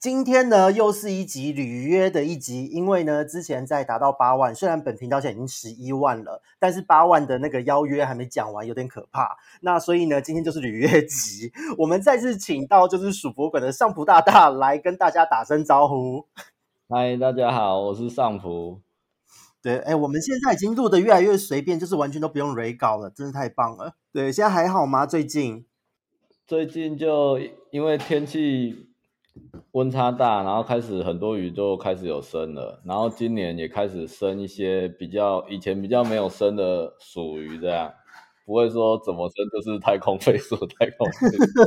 今天呢，又是一集履约的一集，因为呢，之前在达到八万，虽然本频道现在已经十一万了，但是八万的那个邀约还没讲完，有点可怕。那所以呢，今天就是履约集，我们再次请到就是属博馆的上普大大来跟大家打声招呼。嗨，大家好，我是上普。对，哎，我们现在已经录的越来越随便，就是完全都不用 re 稿了，真的太棒了。对，现在还好吗？最近？最近就因为天气。温差大，然后开始很多鱼就开始有生了，然后今年也开始生一些比较以前比较没有生的鼠鱼，这样不会说怎么生就是太空飞速，太空飞速。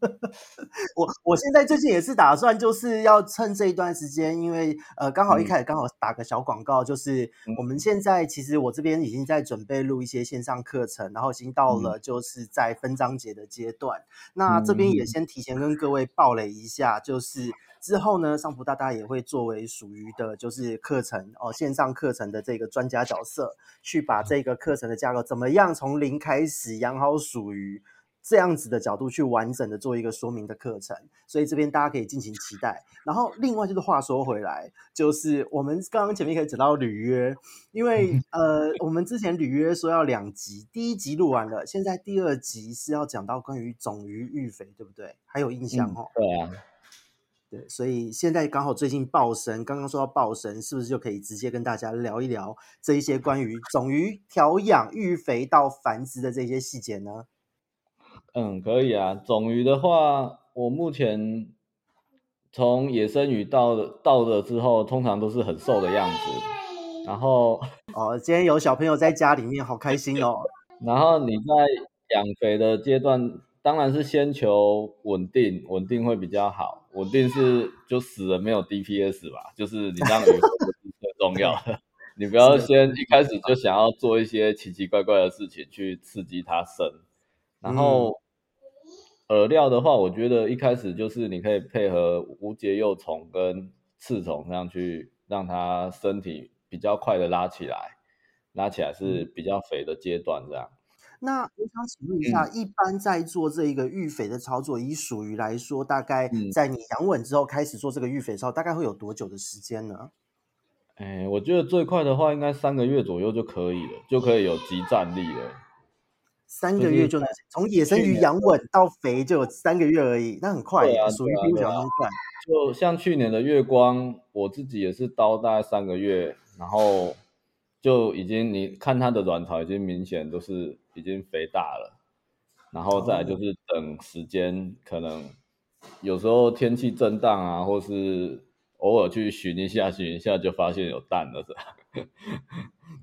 我我现在最近也是打算就是要趁这一段时间，因为呃刚好一开始刚好打个小广告，就是我们现在其实我这边已经在准备录一些线上课程，然后已经到了就是在分章节的阶段。那这边也先提前跟各位报雷一下，就是。之后呢，上普大大也会作为属于的，就是课程哦，线上课程的这个专家角色，去把这个课程的架构怎么样从零开始养好属于这样子的角度去完整的做一个说明的课程，所以这边大家可以尽情期待。然后另外就是话说回来，就是我们刚刚前面可以讲到履约，因为 呃，我们之前履约说要两集，第一集录完了，现在第二集是要讲到关于种鱼育肥，对不对？还有印象哦？嗯、对啊。对，所以现在刚好最近爆神，刚刚说到爆神，是不是就可以直接跟大家聊一聊这一些关于种鱼调养、育肥到繁殖的这些细节呢？嗯，可以啊。种鱼的话，我目前从野生鱼到到了之后，通常都是很瘦的样子。然后哦，今天有小朋友在家里面，好开心哦。然后你在养肥的阶段。当然是先求稳定，稳定会比较好。稳定是就死了没有 DPS 吧，就是你让鱼最重要。你不要先一开始就想要做一些奇奇怪怪的事情去刺激它生。然后饵料的话，我觉得一开始就是你可以配合无节幼虫跟刺虫这样去让它身体比较快的拉起来，拉起来是比较肥的阶段这样。那我想请问一下，嗯、一般在做这一个育肥的操作，以属于来说，大概在你养稳之后开始做这个育肥操，大概会有多久的时间呢？哎，我觉得最快的话，应该三个月左右就可以了，就可以有即战力了。三个月就能从野生鱼养稳到肥就有三个月而已，那很快，对啊，属于比较快。就像去年的月光，我自己也是刀大概三个月，然后。就已经你看它的卵巢已经明显都是已经肥大了，然后再来就是等时间，可能有时候天气震荡啊，或是偶尔去寻一下寻一下，就发现有蛋了，是吧？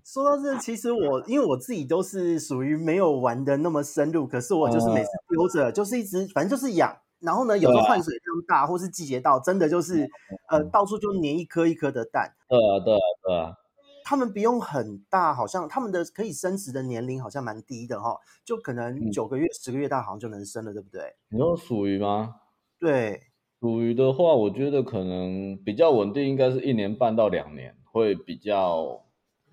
说到这，其实我因为我自己都是属于没有玩的那么深入，可是我就是每次丢着就是一直反正就是养，然后呢有时候换水量大或是季节到，真的就是呃到处就粘一颗一颗的蛋。对啊，对啊，对啊。他们不用很大，好像他们的可以生殖的年龄好像蛮低的哈，就可能九个月、嗯、十个月大好像就能生了，对不对？你说属于吗？对，属于的话，我觉得可能比较稳定，应该是一年半到两年会比较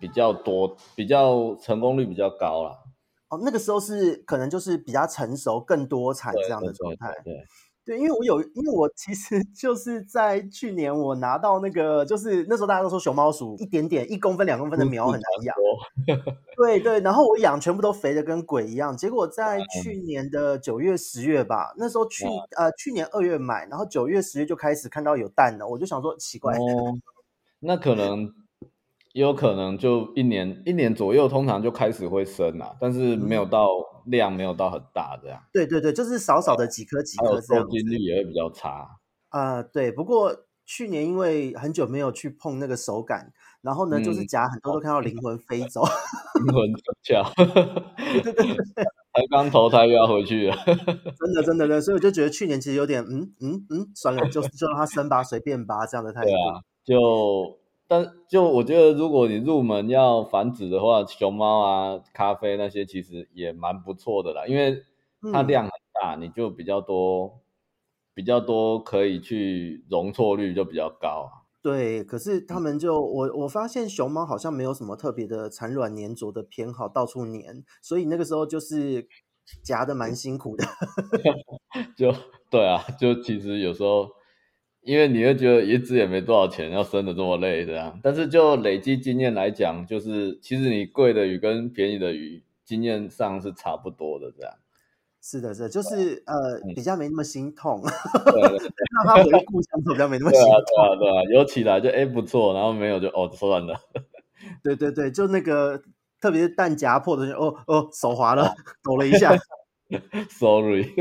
比较多，比较成功率比较高啦。哦，那个时候是可能就是比较成熟、更多产这样的状态。对。对对对对，因为我有，因为我其实 就是在去年我拿到那个，就是那时候大家都说熊猫鼠一点点一公分两公分的苗很难养，对对，然后我养全部都肥的跟鬼一样，结果在去年的九月十月吧，那时候去呃去年二月买，然后九月十月就开始看到有蛋了，我就想说奇怪，哦，那可能。也有可能就一年一年左右，通常就开始会生啊，但是没有到量，没有到很大这样。对对对，就是少少的几颗几颗这样。受精率也会比较差。啊、呃，对。不过去年因为很久没有去碰那个手感，然后呢，嗯、就是夹很多都看到灵魂飞走，灵魂出窍。对对对，才刚投胎又要回去了。真的真的的，所以我就觉得去年其实有点嗯嗯嗯，算了，就就让他生吧，随便吧这样的态度。对啊，就。但就我觉得，如果你入门要繁殖的话，熊猫啊、咖啡那些其实也蛮不错的啦。因为它量很大，你就比较多，比较多可以去容错率就比较高。对，可是他们就我我发现熊猫好像没有什么特别的产卵粘着的偏好，到处粘，所以那个时候就是夹的蛮辛苦的。就对啊，就其实有时候，因为你会觉得一只也没多少钱，要生的这么累这样，但是就累积经验来讲，就是其实你贵的鱼跟便宜的鱼经验上是差不多的这样。是的，是的，就是呃，嗯、比较没那么心痛，对。对对让他回故乡比较没那么心痛，对啊，对啊，有起来就哎不错，然后没有就哦算了，对对对，就那个特别是蛋夹破的时候，哦哦手滑了，抖了一下，sorry，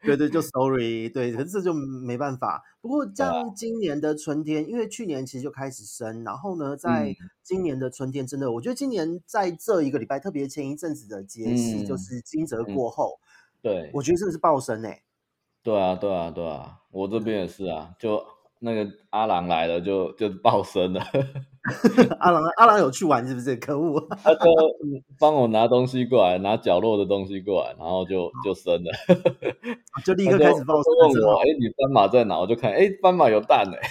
对对，就 sorry，对，可是这就没办法。不过像今年的春天，因为去年其实就开始生，然后呢，在今年的春天，真的，我觉得今年在这一个礼拜，特别前一阵子的节气，就是惊蛰过后。对，我觉得真的是爆生诶、欸。对啊，对啊，对啊，我这边也是啊，就那个阿郎来了就，就就爆生了。阿郎，阿郎有去玩是不是？可恶！他就帮我拿东西过来，拿角落的东西过来，然后就就生了，就立刻开始放生。问我，哎，你斑马在哪？我就看，哎，斑马有蛋哎，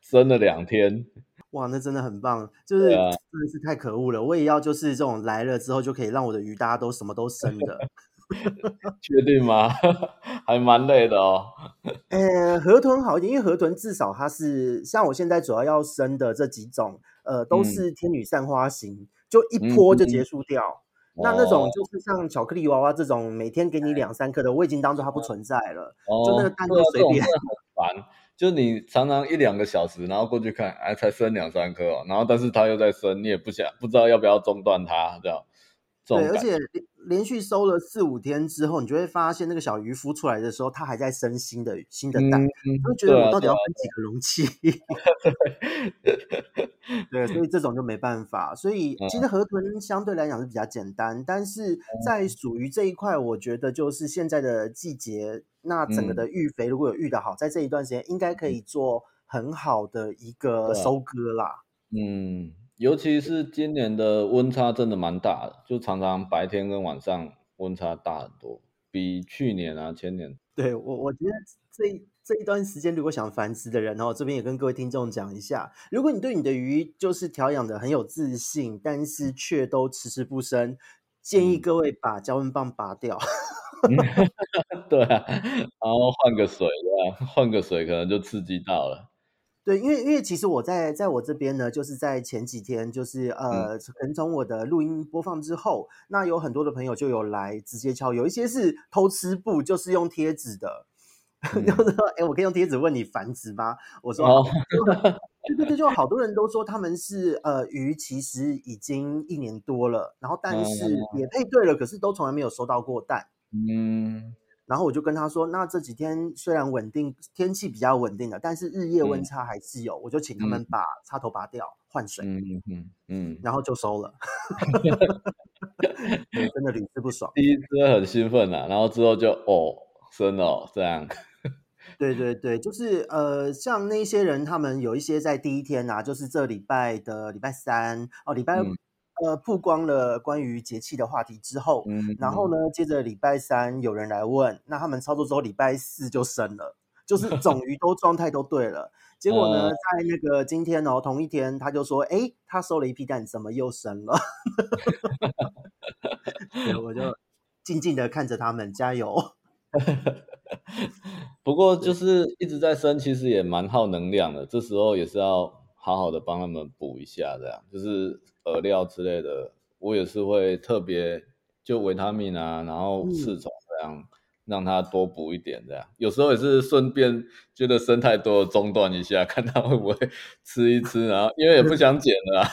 生了两天。哇，那真的很棒，就是、啊、真的是太可恶了。我也要就是这种来了之后就可以让我的鱼大家都什么都生的。确定吗？还蛮累的哦。呃，河豚好一点，因为河豚至少它是像我现在主要要生的这几种，呃，都是天女散花型，嗯、就一泼就结束掉。嗯、那那种就是像巧克力娃娃这种，每天给你两三颗的，我已经当做它不存在了。哦、就那个蛋就随便。烦。就你常常一两个小时，然后过去看，哎，才生两三颗哦，然后但是它又在生，你也不想不知道要不要中断它，这样。对，而且连连续收了四五天之后，你就会发现那个小鱼孵出来的时候，它还在生新的新的蛋，你会觉得我到底要分几个容器？对，所以这种就没办法。所以其实河豚相对来讲是比较简单，但是在属于这一块，我觉得就是现在的季节。那整个的育肥如果有育的好，嗯、在这一段时间应该可以做很好的一个收割啦。嗯，尤其是今年的温差真的蛮大的，就常常白天跟晚上温差大很多，比去年啊前年。对我，我觉得这这一段时间如果想繁殖的人，然后这边也跟各位听众讲一下，如果你对你的鱼就是调养的很有自信，但是却都迟迟不生，建议各位把胶温棒拔掉。对啊，然后换个水，对吧？换个水可能就刺激到了。对，因为因为其实我在在我这边呢，就是在前几天，就是呃，可能从我的录音播放之后，那有很多的朋友就有来直接敲，有一些是偷吃布，就是用贴纸的，就、是、说哎，我可以用贴纸问你繁殖吗？我说，哦、对对对，就好多人都说他们是呃鱼，其实已经一年多了，然后但是也配对了，可是都从来没有收到过蛋。嗯，然后我就跟他说，那这几天虽然稳定，天气比较稳定了，但是日夜温差还是有，嗯、我就请他们把插头拔掉，换水，嗯嗯嗯，嗯然后就收了，真的屡试不爽。第一次很兴奋啊，然后之后就哦，真的、哦、这样。对对对，就是呃，像那些人，他们有一些在第一天啊，就是这礼拜的礼拜三哦，礼拜。嗯呃，曝光了关于节气的话题之后，嗯，然后呢，接着礼拜三有人来问，那他们操作之后，礼拜四就生了，就是 种鱼都状态都对了。结果呢，在那个今天哦，同一天他就说，哎，他收了一批蛋，怎么又生了？对，我就静静的看着他们，加油。不过就是一直在生，其实也蛮耗能量的，这时候也是要好好的帮他们补一下，这样就是。饵料之类的，我也是会特别就维他命啊，然后刺虫这样，嗯、让它多补一点这样。有时候也是顺便觉得生太多中断一下，看它会不会 吃一吃，然后因为也不想剪了，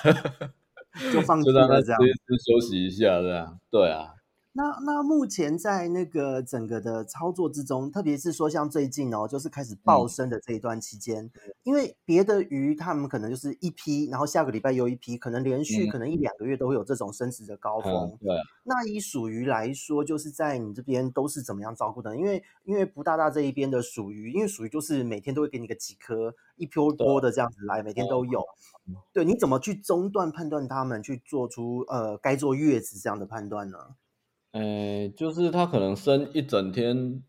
就放就让它吃一吃休息一下这样。对啊。那那目前在那个整个的操作之中，特别是说像最近哦，就是开始爆升的这一段期间，嗯、因为别的鱼他们可能就是一批，然后下个礼拜又一批，可能连续可能一两个月都会有这种升值的高峰。嗯、对。那以属鱼来说，就是在你这边都是怎么样照顾的？因为因为不大大这一边的属鱼，因为属鱼就是每天都会给你个几颗，一波波的这样子来，每天都有。嗯、对，你怎么去中断判断他们去做出呃该坐月子这样的判断呢？呃，就是它可能生一整天，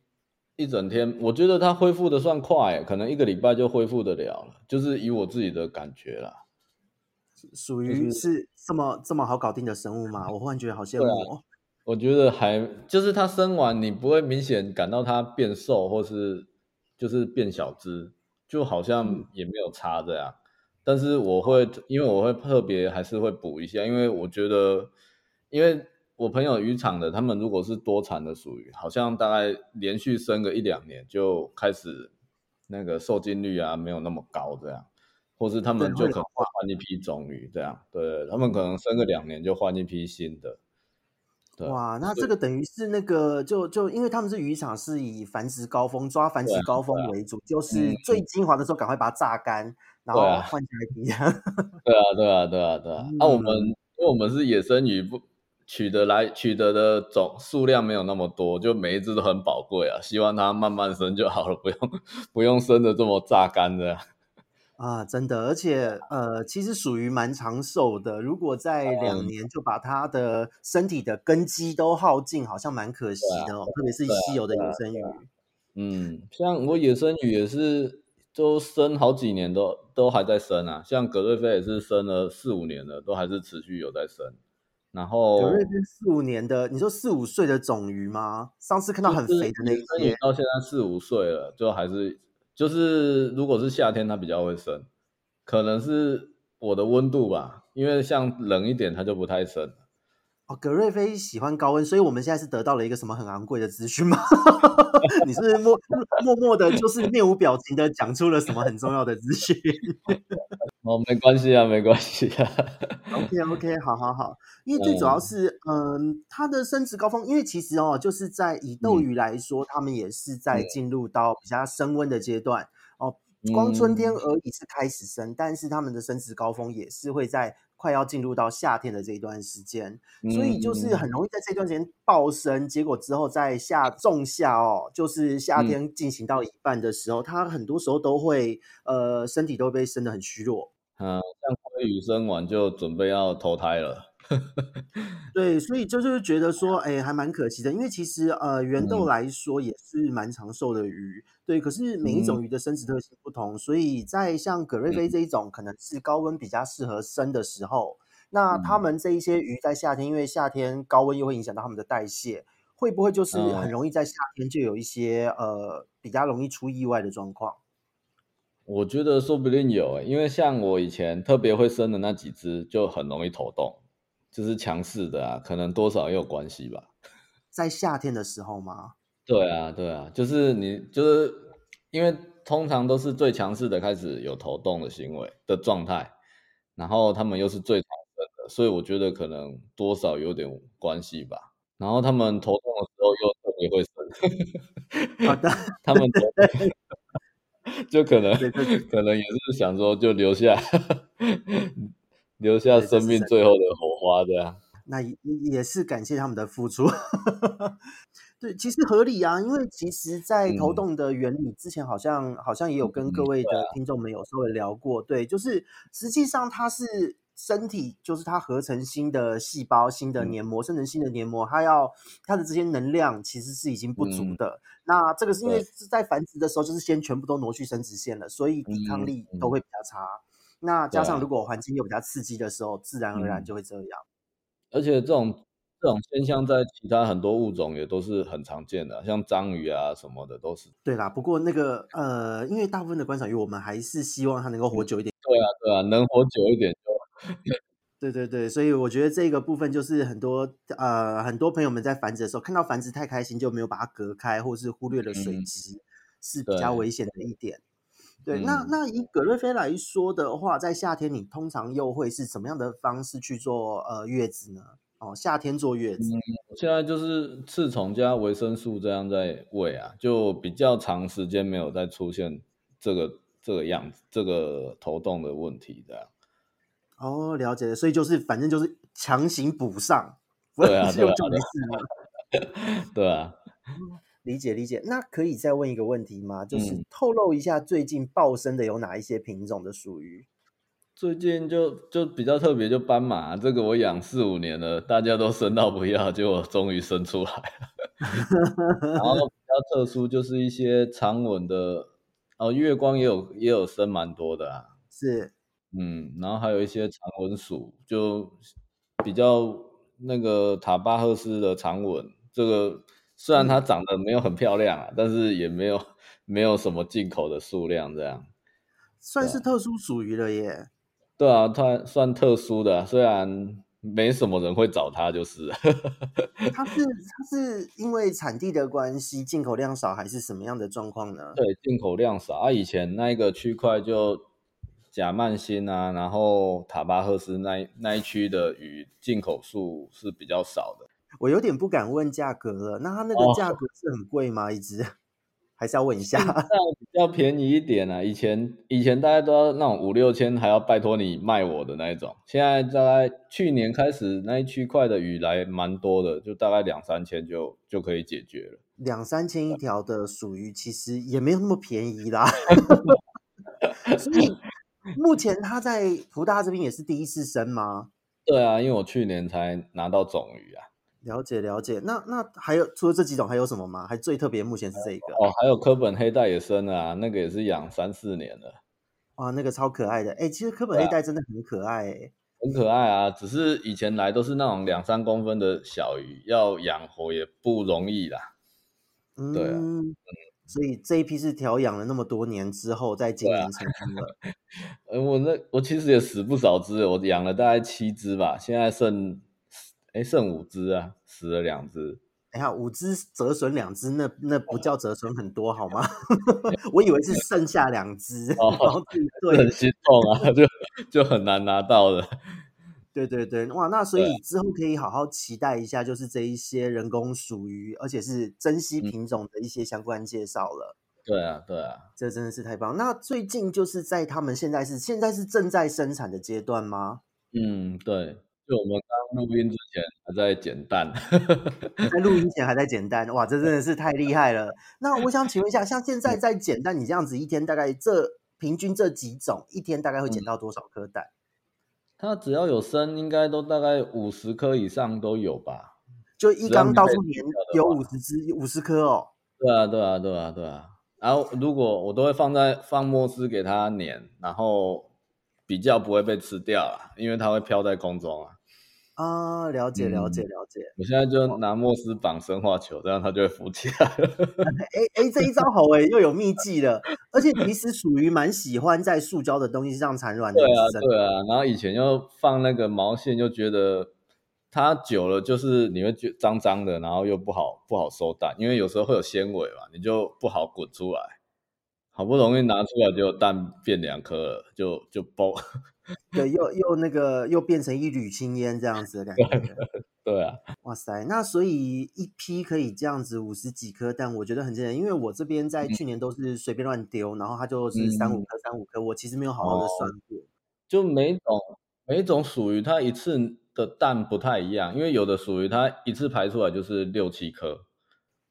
一整天，我觉得它恢复的算快，可能一个礼拜就恢复得了了，就是以我自己的感觉啦。属于是这么这么好搞定的生物吗？我忽然觉得好羡慕哦。我觉得还就是它生完，你不会明显感到它变瘦，或是就是变小只，就好像也没有差这样。但是我会，因为我会特别还是会补一下，因为我觉得，因为我朋友渔场的，他们如果是多产的属鱼，好像大概连续生个一两年就开始那个受精率啊没有那么高这样，或是他们就可能会换一批种鱼这样，对，他们可能生个两年就换一批新的。哇，那这个等于是那个，就就因为他们是渔场，是以繁殖高峰抓繁殖高峰为主，就是最精华的时候赶快把它榨干，然后换下一批。对啊，对啊，对啊，对啊。那我们因为我们是野生鱼，不取得来取得的总数量没有那么多，就每一只都很宝贵啊。希望它慢慢生就好了，不用不用生的这么榨干的。啊，真的，而且呃，其实属于蛮长寿的。如果在两年就把它的身体的根基都耗尽，好像蛮可惜的哦。啊、特别是稀有的野生鱼。嗯，像我野生鱼也是，都生好几年都都还在生啊。像葛瑞菲也是生了四五年了，都还是持续有在生。然后葛瑞菲四五年的，你说四五岁的种鱼吗？上次看到很肥的那些，到现在四五岁了，就还是。就是如果是夏天，它比较会生，可能是我的温度吧，因为像冷一点，它就不太生。哦，葛瑞菲喜欢高温，所以我们现在是得到了一个什么很昂贵的资讯吗？你是默默默的，就是面无表情的讲出了什么很重要的资讯？哦，没关系啊，没关系啊。OK OK，好好好，因为最主要是，嗯，嗯，它的生殖高峰，因为其实哦，就是在以斗鱼来说，他、嗯、们也是在进入到比较升温的阶段哦。光春天而已是开始生，嗯、但是他们的生殖高峰也是会在。快要进入到夏天的这一段时间，所以就是很容易在这段时间暴生，结果之后在夏仲夏哦，就是夏天进行到一半的时候，它很多时候都会呃身体都会被生得很虚弱。嗯，像鲑鱼生完就准备要投胎了。对，所以就是觉得说，哎，还蛮可惜的，因为其实呃，圆豆来说也是蛮长寿的鱼，对。可是每一种鱼的生殖特性不同，所以在像葛瑞菲这一种，可能是高温比较适合生的时候，那他们这一些鱼在夏天，因为夏天高温又会影响到他们的代谢，会不会就是很容易在夏天就有一些呃比较容易出意外的状况？我觉得说不定有，因为像我以前特别会生的那几只，就很容易头冻。就是强势的啊，可能多少也有关系吧。在夏天的时候吗？对啊，对啊，就是你就是因为通常都是最强势的开始有头冻的行为的状态，然后他们又是最强势的，所以我觉得可能多少有点关系吧。然后他们头冻的时候又特别会生，好的，他们就可能可能也是想说就留下。留下生命最后的火花，这样。那也也是感谢他们的付出。对，其实合理啊，因为其实，在投动的原理之前，好像、嗯、好像也有跟各位的听众们有稍微聊过。对，就是实际上它是身体，就是它合成新的细胞、新的黏膜，生成新的黏膜，它要它的这些能量其实是已经不足的。嗯、那这个是因为是在繁殖的时候，就是先全部都挪去生殖腺了，所以抵抗力都会比较差。那加上如果环境又比较刺激的时候，自然而然就会这样。而且这种这种现象在其他很多物种也都是很常见的，像章鱼啊什么的都是。对啦，不过那个呃，因为大部分的观赏鱼，我们还是希望它能够活久一点。对啊，对啊，能活久一点就。对对对，所以我觉得这个部分就是很多呃很多朋友们在繁殖的时候，看到繁殖太开心，就没有把它隔开，或是忽略了水质，嗯、是比较危险的一点。对，那那以葛瑞菲来说的话，在夏天你通常又会是什么样的方式去做呃月子呢？哦，夏天坐月子，嗯，现在就是刺虫加维生素这样在喂啊，就比较长时间没有再出现这个这个样子，这个头痛的问题的。哦，了解了，所以就是反正就是强行补上，对啊，对啊，就没事了，对啊。理解理解，那可以再问一个问题吗？就是透露一下最近爆生的有哪一些品种的属鱼？最近就就比较特别，就斑马这个我养四五年了，大家都生到不要，结果终于生出来了。然后比较特殊就是一些长吻的，哦，月光也有也有生蛮多的啊。是，嗯，然后还有一些长吻鼠，就比较那个塔巴赫斯的长吻，这个虽然它长得没有很漂亮啊，嗯、但是也没有没有什么进口的数量，这样算是特殊属于了耶。对啊，它算特殊的，虽然没什么人会找它，就是。它是它是因为产地的关系，进口量少，还是什么样的状况呢？对，进口量少啊。以前那一个区块就贾曼辛啊，然后塔巴赫斯那那一区的鱼进口数是比较少的。我有点不敢问价格了，那它那个价格是很贵吗？一只？还是要问一下，比较便宜一点啊。以前以前大家都要那种五六千，还要拜托你卖我的那一种。现在大概去年开始那一区块的鱼来蛮多的，就大概两三千就就可以解决了。两三千一条的属鱼其实也没有那么便宜啦。所以目前他在福大这边也是第一次生吗？对啊，因为我去年才拿到种鱼啊。了解了解，那那还有除了这几种还有什么吗？还最特别目前是这个哦，还有科本黑带也生了啊，那个也是养三四年了。哇，那个超可爱的，哎，其实科本黑带真的很可爱，哎，很可爱啊。只是以前来都是那种两三公分的小鱼，要养活也不容易啦。嗯，对啊，嗯，所以这一批是调养了那么多年之后，在今年成功了。呃，我那我其实也死不少只，我养了大概七只吧，现在剩。哎，剩五只啊，死了两只。哎呀五只折损两只，那那不叫折损很多好吗？我以为是剩下两只，哦，对，很心痛啊，就就很难拿到了。对对对，哇，那所以之后可以好好期待一下，就是这一些人工属于，而且是珍稀品种的一些相关介绍了。对啊，对啊，这真的是太棒。那最近就是在他们现在是现在是正在生产的阶段吗？嗯，对。就我们刚录音之前还在捡蛋，在录音前 还在捡蛋，哇，这真的是太厉害了。那我想请问一下，像现在在捡蛋，你这样子一天大概这平均这几种，一天大概会捡到多少颗蛋？它只要有生，应该都大概五十颗以上都有吧？就一缸到处粘有五十只五十颗哦。对啊，对啊，对啊，对啊。然后如果我都会放在放墨汁给它粘，然后比较不会被吃掉啊，因为它会飘在空中啊。啊，了解了解了解。我现在就拿莫斯绑生化球，这样它就会浮起来了。哎哎，这一招好哎，又有秘技了。而且其实属于蛮喜欢在塑胶的东西上产卵的。对啊，对啊。然后以前又放那个毛线，就觉得它久了就是你会觉脏脏的，然后又不好不好收蛋，因为有时候会有纤维嘛，你就不好滚出来。好不容易拿出来，就蛋变两颗了，就就爆。对，又又那个又变成一缕青烟这样子的感觉。对啊，哇塞，那所以一批可以这样子五十几颗蛋，我觉得很惊人。因为我这边在去年都是随便乱丢，嗯、然后它就是三五颗、三五颗，我其实没有好好的算过。就每一种每一种属于它一次的蛋不太一样，因为有的属于它一次排出来就是六七颗，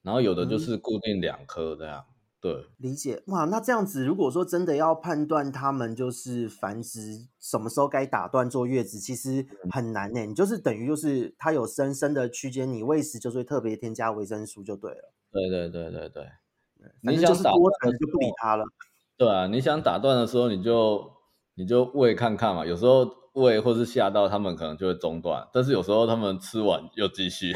然后有的就是固定两颗这样。嗯对，理解哇，那这样子，如果说真的要判断他们就是繁殖什么时候该打断坐月子，其实很难呢。你就是等于就是它有生生的区间，你喂食就是会特别添加维生素就对了。对对对对对，反正就是多产就不理它了。对啊，你想打断的时候，你就你就喂看看嘛。有时候喂或是吓到他们，可能就会中断，但是有时候他们吃完又继续。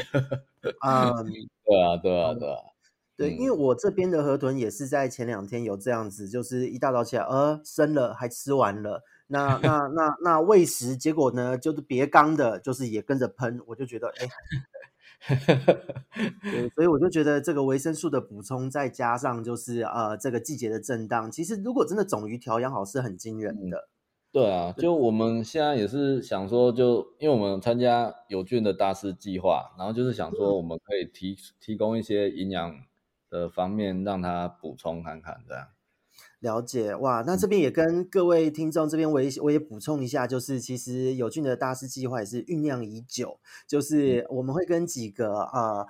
啊、嗯，对啊，对啊，对啊。对，因为我这边的河豚也是在前两天有这样子，就是一大早起来，呃，生了还吃完了，那那那那喂食，结果呢，就是别缸的，就是也跟着喷，我就觉得，哎，对，所以我就觉得这个维生素的补充，再加上就是呃这个季节的震荡，其实如果真的种鱼调养好，是很惊人的。对啊，就我们现在也是想说，就因为我们参加有菌的大师计划，然后就是想说，我们可以提提供一些营养。的方面让他补充看看，这样了解哇。那这边也跟各位听众这边我也我也补充一下，就是其实友俊的大师计划也是酝酿已久，就是我们会跟几个呃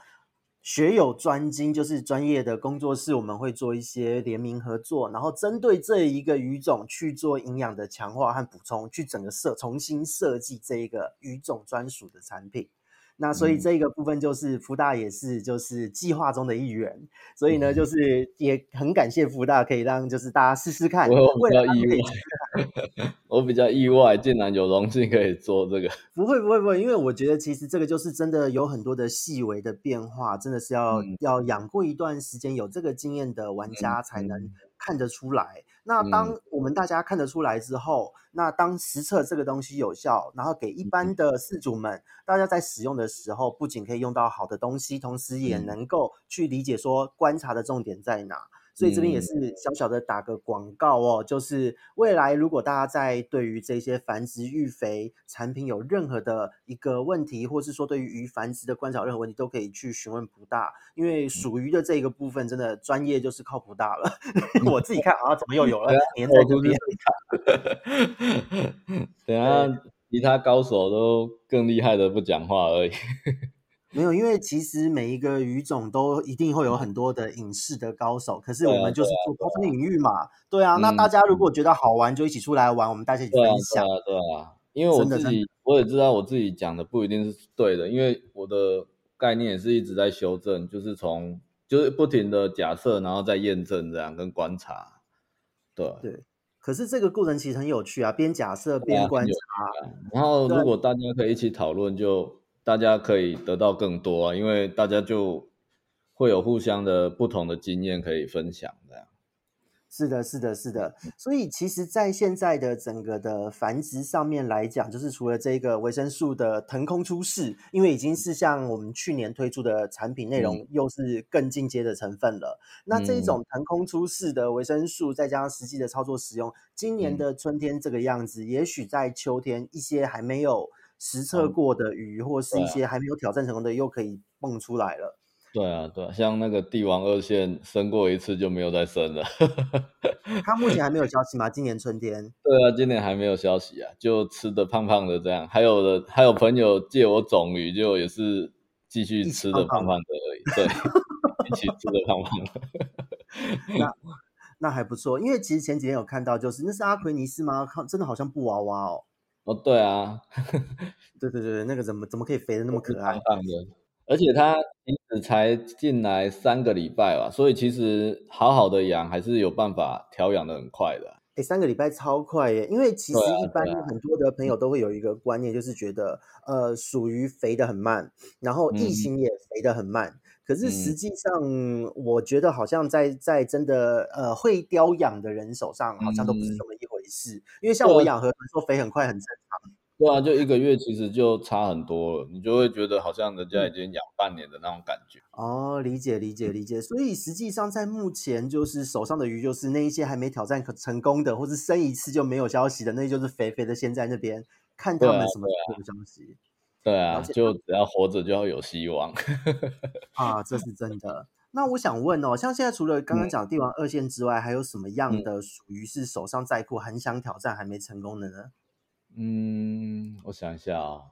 学有专精，就是专业的工作室，我们会做一些联名合作，然后针对这一个语种去做营养的强化和补充，去整个设重新设计这一个语种专属的产品。那所以这个部分就是福大也是就是计划中的一员，所以呢，就是也很感谢福大可以让就是大家试试看。我比较意外，我比较意外，竟然有荣幸可以做这个。不会不会不会，因为我觉得其实这个就是真的有很多的细微的变化，真的是要、嗯、要养过一段时间，有这个经验的玩家才能看得出来。那当我们大家看得出来之后，嗯、那当实测这个东西有效，然后给一般的饲主们，大家在使用的时候，不仅可以用到好的东西，同时也能够去理解说观察的重点在哪。所以这边也是小小的打个广告哦，就是未来如果大家在对于这些繁殖育肥产品有任何的一个问题，或是说对于鱼繁殖的观察任何问题，都可以去询问不大，因为属鱼的这个部分真的专业就是靠普大了。我自己看啊，怎么又有了黏在这边？等下其他高手都更厉害的不讲话而已。没有，因为其实每一个语种都一定会有很多的影视的高手，可是我们就是做抛砖引玉嘛，对啊。那大家如果觉得好玩，就一起出来玩，我们大家一起分享。对啊，对啊。因为我自己我也知道我自己讲的不一定是对的，因为我的概念也是一直在修正，就是从就是不停的假设，然后再验证这样跟观察。对对。可是这个过程其实很有趣啊，边假设边观察。然后如果大家可以一起讨论，就。大家可以得到更多啊，因为大家就会有互相的不同的经验可以分享，这样。是的，是的，是的。所以其实，在现在的整个的繁殖上面来讲，就是除了这个维生素的腾空出世，因为已经是像我们去年推出的产品内容，又是更进阶的成分了。嗯、那这一种腾空出世的维生素，再加上实际的操作使用，今年的春天这个样子，嗯、也许在秋天一些还没有。实测过的鱼，或是一些还没有挑战成功的，又可以蹦出来了。对啊，对啊，像那个帝王二线生过一次就没有再生了。他目前还没有消息吗？今年春天？对啊，今年还没有消息啊，就吃的胖胖的这样。还有的，还有朋友借我种鱼，就也是继续吃的胖胖的而已。对，一起吃的胖胖的。那 那还不错，因为其实前几天有看到，就是那是阿奎尼斯吗？看，真的好像布娃娃哦。哦，对啊，对对对，那个怎么怎么可以肥的那么可爱？而且它才进来三个礼拜吧，所以其实好好的养还是有办法调养的很快的。哎，三个礼拜超快耶！因为其实一般很多的朋友都会有一个观念，就是觉得、啊啊、呃属于肥的很慢，然后异形也肥的很慢。嗯、可是实际上，我觉得好像在在真的呃会雕养的人手上，好像都不是这么一回事。嗯、因为像我养河豚说肥很快很正常。对啊，就一个月其实就差很多了，你就会觉得好像人家已经养半年的那种感觉。哦，理解理解理解。所以实际上在目前就是手上的鱼，就是那一些还没挑战可成功的，或是生一次就没有消息的，那就是肥肥的先在那边看他们什么时候有消息。对啊，对啊，就只要活着就要有希望。啊，这是真的。那我想问哦，像现在除了刚刚讲帝王二线之外，嗯、还有什么样的属于是手上在库很想挑战还没成功的呢？嗯，我想一下啊、哦，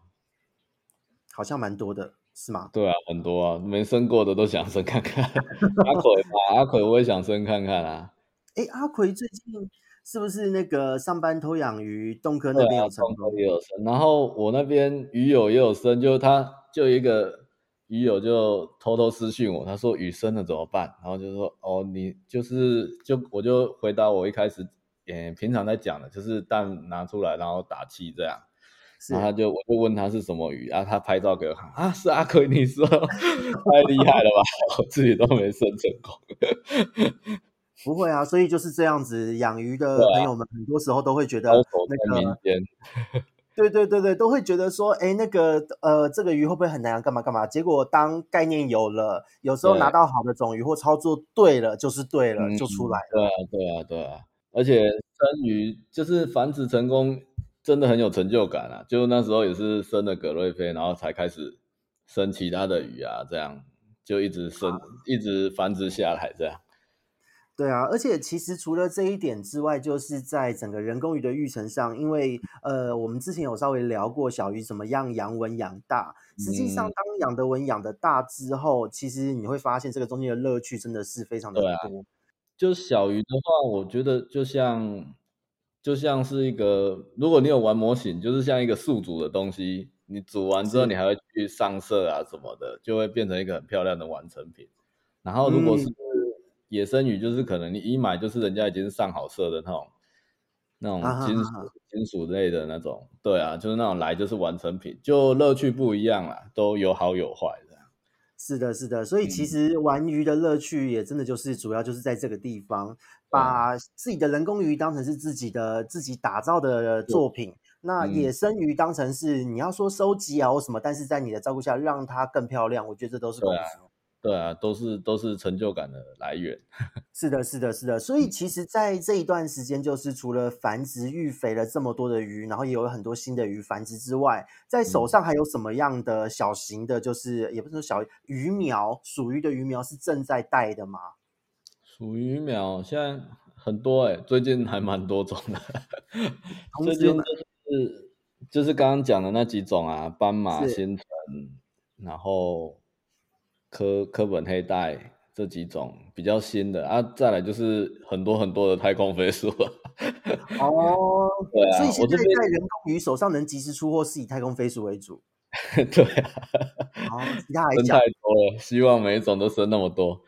好像蛮多的，是吗？对啊，很多啊，没生过的都想生看看。阿奎吧，阿奎我也想生看看啊。哎，阿奎最近是不是那个上班偷养鱼？东科那边有成功，也有生。然后我那边鱼友也有生，就他就一个鱼友就偷偷私讯我，他说鱼生了怎么办？然后就说哦，你就是就我就回答我一开始。嗯，平常在讲的，就是蛋拿出来，然后打气这样，然后他就我就问他是什么鱼，然后他拍照给我看，啊，是阿奎尼斯，太厉害了吧，我自己都没生成功。不会啊，所以就是这样子，养鱼的朋友们很多时候都会觉得那个，对对对对，都会觉得说，哎，那个呃，这个鱼会不会很难养，干嘛干嘛？结果当概念有了，有时候拿到好的种鱼或操作对了，就是对了，就出来了。对啊，对啊，对啊。而且生鱼就是繁殖成功，真的很有成就感啊！就那时候也是生了葛瑞菲，然后才开始生其他的鱼啊，这样就一直生，啊、一直繁殖下来这样。对啊，而且其实除了这一点之外，就是在整个人工鱼的育成上，因为呃，我们之前有稍微聊过小鱼怎么样养文养大。实际上，当养的文养的大之后，嗯，其实你会发现这个中间的乐趣真的是非常的多。对啊，就小鱼的话，我觉得就像就像是一个，如果你有玩模型，就是像一个宿主的东西，你煮完之后，你还会去上色啊什么的，就会变成一个很漂亮的完成品。然后如果是，嗯野生鱼就是可能你一买就是人家已经上好色的那种，那种金属、金属类的那种，对啊，就是那种来就是完成品，就乐趣不一样啦，都有好有坏的。是的，是的，所以其实玩鱼的乐趣也真的就是主要就是在这个地方，嗯、把自己的人工鱼当成是自己的自己打造的作品，那野生鱼当成是你要说收集啊或什么，但是在你的照顾下让它更漂亮，我觉得这都是功夫。对啊，都是都是成就感的来源。是的，是的，是的。所以其实，在这一段时间，就是除了繁殖育肥了这么多的鱼，然后也有很多新的鱼繁殖之外，在手上还有什么样的小型的，就是也不是说小鱼苗，属于的鱼苗是正在带的吗？属鱼苗现在很多哎、欸，最近还蛮多种的。最近就是就是刚刚讲的那几种啊，斑马、新城，然后。科科本黑带这几种比较新的啊，再来就是很多很多的太空飞鼠。哦，对啊，所以现在在人工鱼手上能及时出货，是以太空飞鼠为主。对啊，哦，其他还生太多了，希望每一种都生那么多。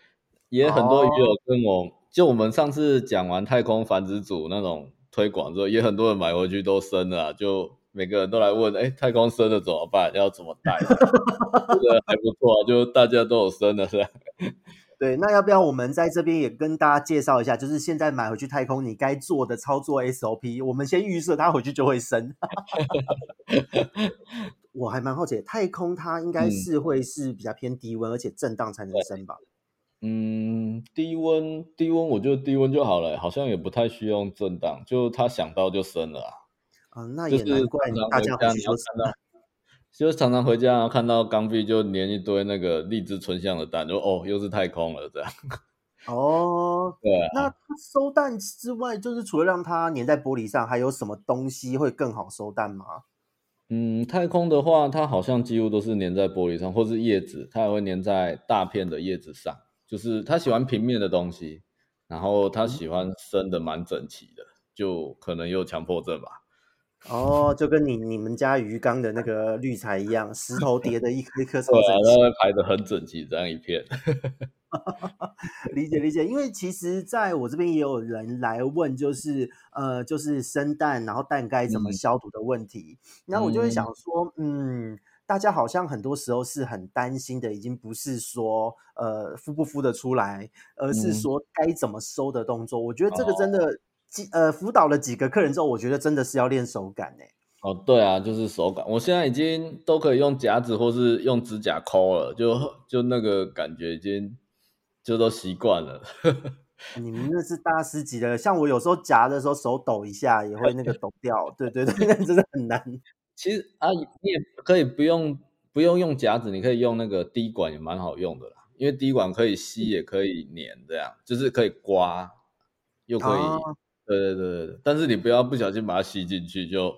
也很多鱼友跟我，哦、就我们上次讲完太空繁殖组那种推广之后，也很多人买回去都生了，就。每个人都来问，哎，太空生了怎么办？要怎么带？这个还不错，啊就大家都有生的，是吧？对，那要不要我们在这边也跟大家介绍一下？就是现在买回去太空，你该做的操作 SOP。我们先预设它回去就会生。我还蛮好奇，太空它应该是会是比较偏低温，嗯、而且震荡才能生吧？嗯，低温，低温，我觉得低温就好了，好像也不太需要震荡，就它想到就生了啊。那也难怪大家回去就看到，就常常回家然后看到缸壁就粘一堆那个荔枝春香的蛋，就哦，又是太空了这样。哦，对、啊。那收蛋之外，就是除了让它粘在玻璃上，还有什么东西会更好收蛋吗？嗯，太空的话，它好像几乎都是粘在玻璃上，或是叶子，它也会粘在大片的叶子上。就是它喜欢平面的东西，然后它喜欢生的蛮整齐的，就可能有强迫症吧。哦，就跟你你们家鱼缸的那个滤材一样，石头叠的一颗一颗超整齐，对啊，它会排的很整齐，这样一片。理解理解，因为其实在我这边也有人来问，就是呃，就是生蛋，然后蛋该怎么消毒的问题。那、嗯、我就会想说，嗯，大家好像很多时候是很担心的，已经不是说呃孵不孵得出来，而是说该怎么收的动作。嗯、我觉得这个真的。哦几呃辅导了几个客人之后，我觉得真的是要练手感呢。哦，对啊，就是手感。我现在已经都可以用夹子或是用指甲抠了，就就那个感觉已经就都习惯了。你们那是大师级的，像我有时候夹的时候手抖一下也会那个抖掉。对对对，那真的很难。其实啊，你也可以不用不用用夹子，你可以用那个滴管也蛮好用的啦，因为滴管可以吸也可以粘，这样就是可以刮又可以。哦对对对对，但是你不要不小心把它吸进去就，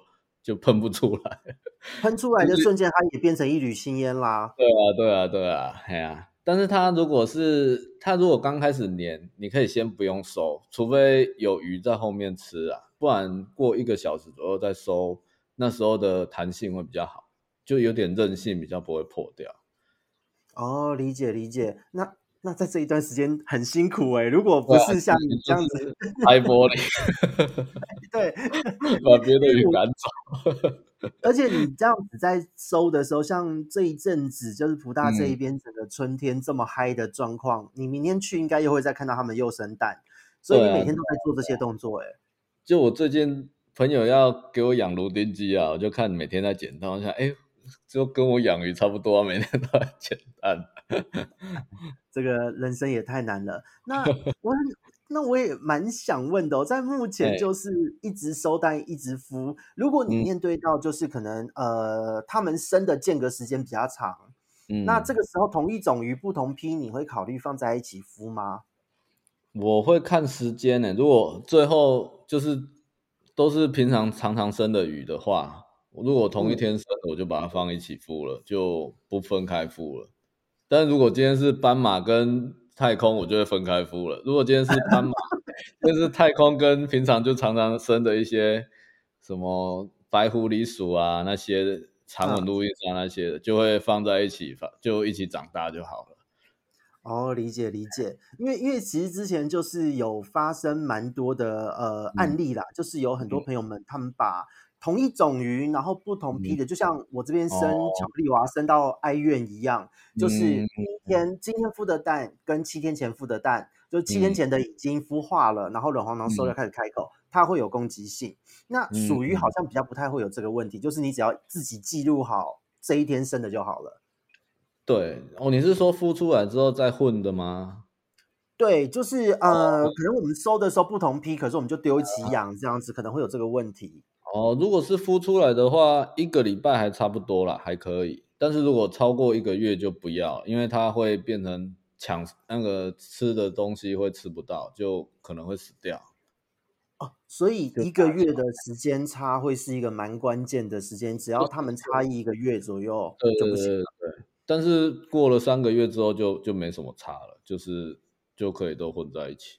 就就喷不出来，喷出来的瞬间，它也变成一缕青烟啦。对啊，对啊，对啊，哎呀，但是它如果是它如果刚开始粘，你可以先不用收，除非有鱼在后面吃啊，不然过一个小时左右再收，那时候的弹性会比较好，就有点韧性，比较不会破掉。哦，理解理解，那。那在这一段时间很辛苦哎、欸，如果不是像你这样子拍玻璃，对，把别的鱼赶走。而且你这样子在收的时候，像这一阵子就是福大这一边整个春天这么嗨的状况，嗯、你明天去应该又会再看到他们又生蛋，所以你每天都在做这些动作哎、欸。就我最近朋友要给我养芦丁机啊，我就看每天在捡蛋，我想哎。就跟我养鱼差不多，每天都在捡蛋。这个人生也太难了。那 我那我也蛮想问的、哦，在目前就是一直收蛋，一直孵。如果你面对到就是可能、嗯、呃，他们生的间隔时间比较长，嗯，那这个时候同一种鱼不同批，你会考虑放在一起孵吗？我会看时间呢，如果最后就是都是平常常常生的鱼的话，如果同一天生，我就把它放一起孵了，就不分开孵了。但如果今天是斑马跟太空，我就会分开孵了。如果今天是斑马，就是太空跟平常就常常生的一些什么白狐狸鼠啊那些长吻路易莎那些的，就会放在一起，就一起长大就好了。哦，理解理解，因为因为其实之前就是有发生蛮多的呃案例啦，嗯、就是有很多朋友们他们把同一种鱼，然后不同批的，嗯、就像我这边生巧克力娃生到哀怨一样，哦、就是今天、嗯、今天孵的蛋跟七天前孵的蛋，就七天前的已经孵化了，嗯、然后卵黄囊收了开始开口，嗯、它会有攻击性。那属鱼好像比较不太会有这个问题，嗯、就是你只要自己记录好这一天生的就好了。对哦，你是说孵出来之后再混的吗？对，就是呃，哦、可能我们收的时候不同批，可是我们就丢一起养，这样子可能会有这个问题。哦，如果是孵出来的话，一个礼拜还差不多啦，还可以。但是如果超过一个月就不要，因为它会变成抢那个吃的东西会吃不到，就可能会死掉。哦，所以一个月的时间差会是一个蛮关键的时间，只要他们差异一个月左右就不行了。对对对对。但是过了三个月之后就就没什么差了，就是就可以都混在一起。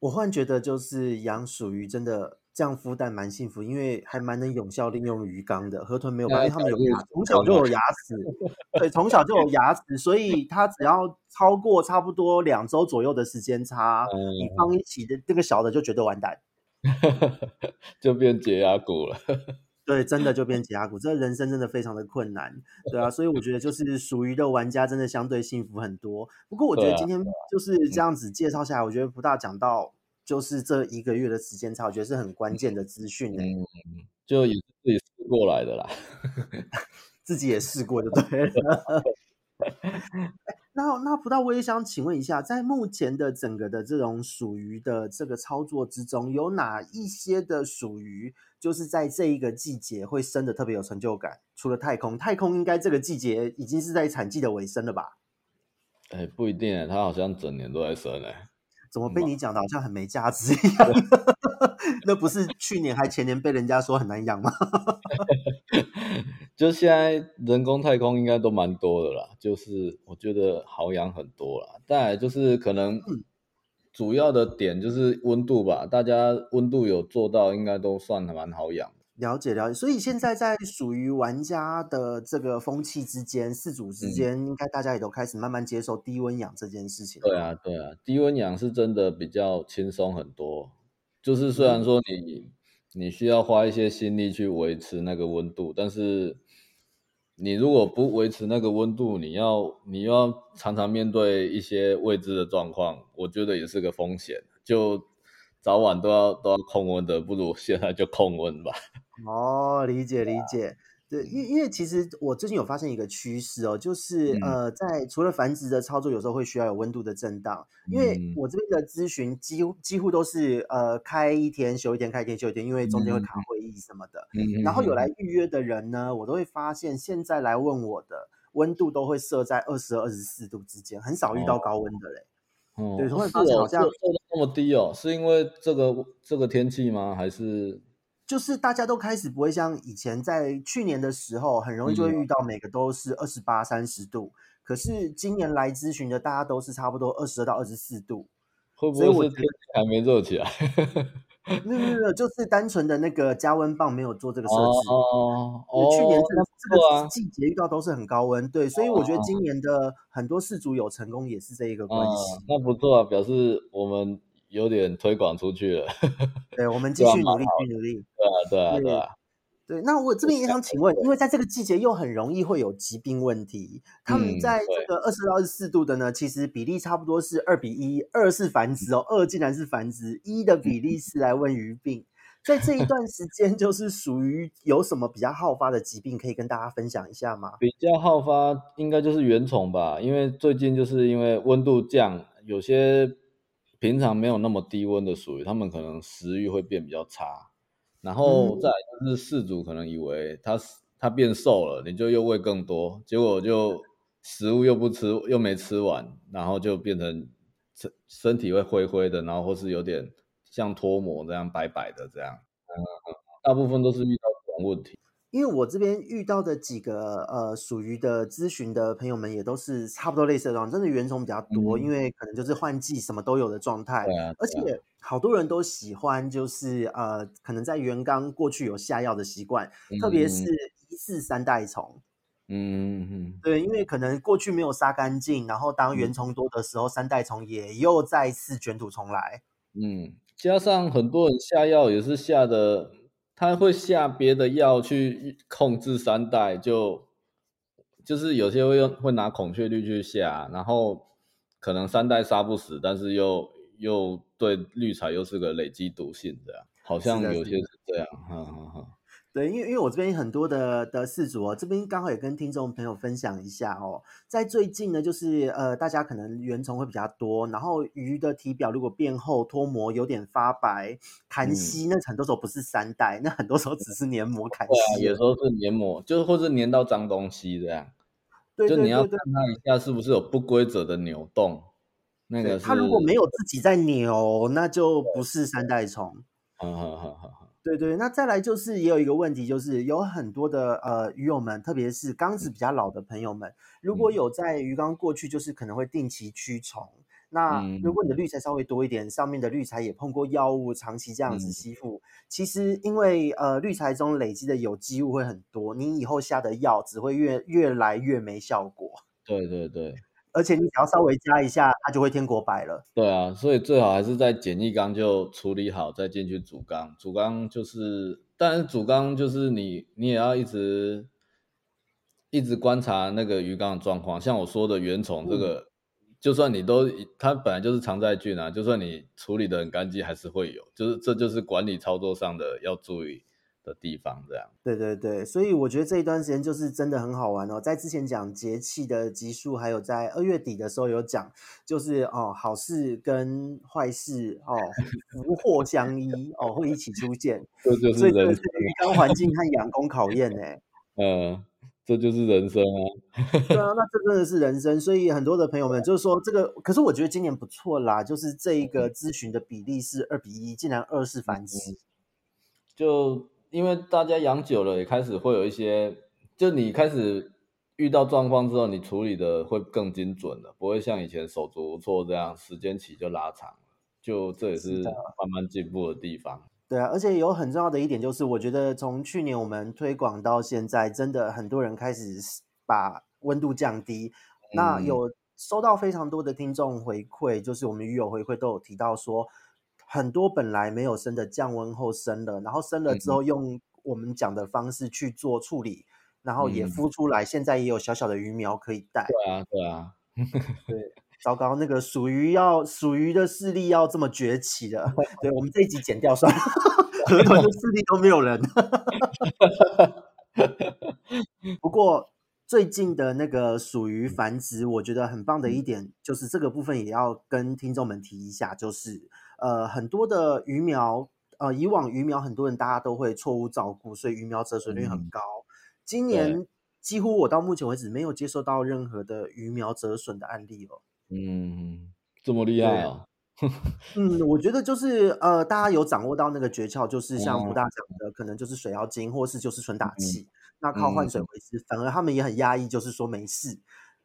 我忽然觉得，就是养鼠鱼真的这样孵蛋蛮幸福，因为还蛮能有效利用鱼缸的。河豚没有因为他们有牙，从小就有牙齿，对，从小就有牙齿，所以它只要超过差不多两周左右的时间差，嗯、你放一起的这个小的就绝对完蛋，就变解牙骨了。对，真的就变解压骨，这人生真的非常的困难，对啊，所以我觉得就是属于的玩家真的相对幸福很多。不过我觉得今天就是这样子介绍下来，我觉得不大讲到就是这一个月的时间差，我觉得是很关键的资讯。嗯，就也是自己试过来的啦，自己也试过就对了。那那葡萄，我也想请问一下，在目前的整个的这种属于的这个操作之中，有哪一些的属于？就是在这一个季节会生的特别有成就感。除了太空，太空应该这个季节已经是在产季的尾声了吧？哎、欸，不一定哎，它好像整年都在生哎。怎么被你讲的好像很没价值 一样？对 那不是去年还前年被人家说很难养吗？就现在人工太空应该都蛮多的啦，就是我觉得好养很多啦。再来就是可能。嗯主要的点就是温度吧，大家温度有做到，应该都算还蛮好养。了解了解，所以现在在属于玩家的这个风气之间，四组之间，嗯、应该大家也都开始慢慢接受低温养这件事情。对啊，对啊，低温养是真的比较轻松很多。就是虽然说你、嗯、你需要花一些心力去维持那个温度，但是。你如果不维持那个温度，你要你要常常面对一些未知的状况，我觉得也是个风险。就早晚都要都要控温的，不如现在就控温吧。哦，理解理解。对，因因为其实我最近有发现一个趋势哦，就是、嗯、呃，在除了繁殖的操作，有时候会需要有温度的震荡。因为我这边的咨询几乎几乎都是呃开一天休一天，开一天休一天，因为中间会卡会议什么的。嗯、然后有来预约的人呢，我都会发现现在来问我的温度都会设在二十二、二十四度之间，很少遇到高温的嘞。哦，对，会发现好像设那么低哦，是因为这个这个天气吗？还是？就是大家都开始不会像以前在去年的时候，很容易就会遇到每个都是二十八、三十度。可是今年来咨询的，大家都是差不多二十二到二十四度。会不会是天还没热起来？没有没有，就是单纯的那个加温棒没有做这个设置。哦哦，去年这个这个季节遇到都是很高温，对，所以我觉得今年的很多事主有成功也是这一个关系。那不错啊，表示我们。有点推广出去了，对，我们继续努力，继续努力。对啊，对啊，对啊。对，那我这边也想请问，因为在这个季节又很容易会有疾病问题，他们在这个二十到二十四度的呢，其实比例差不多是二比一，二是繁殖哦，二竟然是繁殖，一的比例是来问鱼病。在这一段时间，就是属于有什么比较好发的疾病，可以跟大家分享一下吗？比较好发应该就是原虫吧，因为最近就是因为温度降，有些。平常没有那么低温的属于，他们可能食欲会变比较差，然后再来就是饲主可能以为它它变瘦了，你就又喂更多，结果就食物又不吃，又没吃完，然后就变成身身体会灰灰的，然后或是有点像脱模这样白白的这样，嗯，大部分都是遇到这种问题。因为我这边遇到的几个呃属于的咨询的朋友们也都是差不多类似的状况，真的原虫比较多，嗯、因为可能就是换季什么都有的状态，对啊对啊，而且好多人都喜欢就是呃可能在原缸过去有下药的习惯，嗯、特别是疑似三代虫，嗯嗯，对，因为可能过去没有杀干净，然后当原虫多的时候，嗯、三代虫也又再次卷土重来，嗯，加上很多人下药也是下的。他会下别的药去控制三代，就就是有些会用会拿孔雀绿去下，然后可能三代杀不死，但是又又对绿彩又是个累积毒性的，好像有些是这样，哈哈哈。对，因为因为我这边很多的的事主哦，这边刚好也跟听众朋友分享一下哦，在最近呢，就是呃，大家可能原虫会比较多，然后鱼的体表如果变厚、脱膜、有点发白、痰稀，嗯、那很多时候不是三代，那很多时候只是黏膜痰稀。啊，有时候是黏膜，就是或者粘到脏东西这样。对，对，对，对，对，就你要看它一下是不是有不规则的扭动，那个它如果没有自己在扭，那就不是三代虫。好好好好。对对，那再来就是也有一个问题，就是有很多的呃鱼友们，特别是缸子比较老的朋友们，如果有在鱼缸过去，就是可能会定期驱虫。嗯、那如果你的滤材稍微多一点，上面的滤材也碰过药物，长期这样子吸附，嗯、其实因为呃滤材中累积的有机物会很多，你以后下的药只会越越来越没效果。对对对。而且你只要稍微加一下，它就会天国白了。对啊，所以最好还是在简易缸就处理好，再进去主缸。主缸就是，但是主缸就是你，你也要一直一直观察那个鱼缸的状况。像我说的原虫这个，嗯、就算你都它本来就是常在菌啊，就算你处理的很干净，还是会有。就是这就是管理操作上的要注意的地方，这样。对对对，所以我觉得这一段时间就是真的很好玩哦。在之前讲节气的集数，还有在二月底的时候有讲，就是哦好事跟坏事哦福祸相依哦会一起出现，这就是人生鱼缸环境和养工考验呢。嗯，这就是人生啊。对啊，那这真的是人生。所以很多的朋友们就是说这个，可是我觉得今年不错啦，就是这一个咨询的比例是二比一，竟然二是繁殖，嗯，就。因为大家养久了，也开始会有一些，就你开始遇到状况之后，你处理的会更精准了，不会像以前手足无措这样，时间期就拉长了。就这也是慢慢进步的地方。对啊，而且有很重要的一点就是，我觉得从去年我们推广到现在，真的很多人开始把温度降低。嗯、那有收到非常多的听众回馈，就是我们鱼友回馈都有提到说。很多本来没有生的降温后生了，然后生了之后用我们讲的方式去做处理，嗯、然后也孵出来，现在也有小小的鱼苗可以带。对啊，对啊，对，糟糕，那个属于要属于的势力要这么崛起的，对，我们这一集剪掉算了，河豚的势力都没有人。不过最近的那个属于繁殖，我觉得很棒的一点就是这个部分也要跟听众们提一下，就是。呃，很多的鱼苗，呃，以往鱼苗很多人大家都会错误照顾，所以鱼苗折损率很高。嗯、今年几乎我到目前为止没有接受到任何的鱼苗折损的案例哦。嗯，这么厉害啊？嗯，我觉得就是呃，大家有掌握到那个诀窍，就是像吴大讲的，嗯、可能就是水要精，或是就是纯打气，嗯、那靠换水回施，嗯、反而他们也很压抑，就是说没事。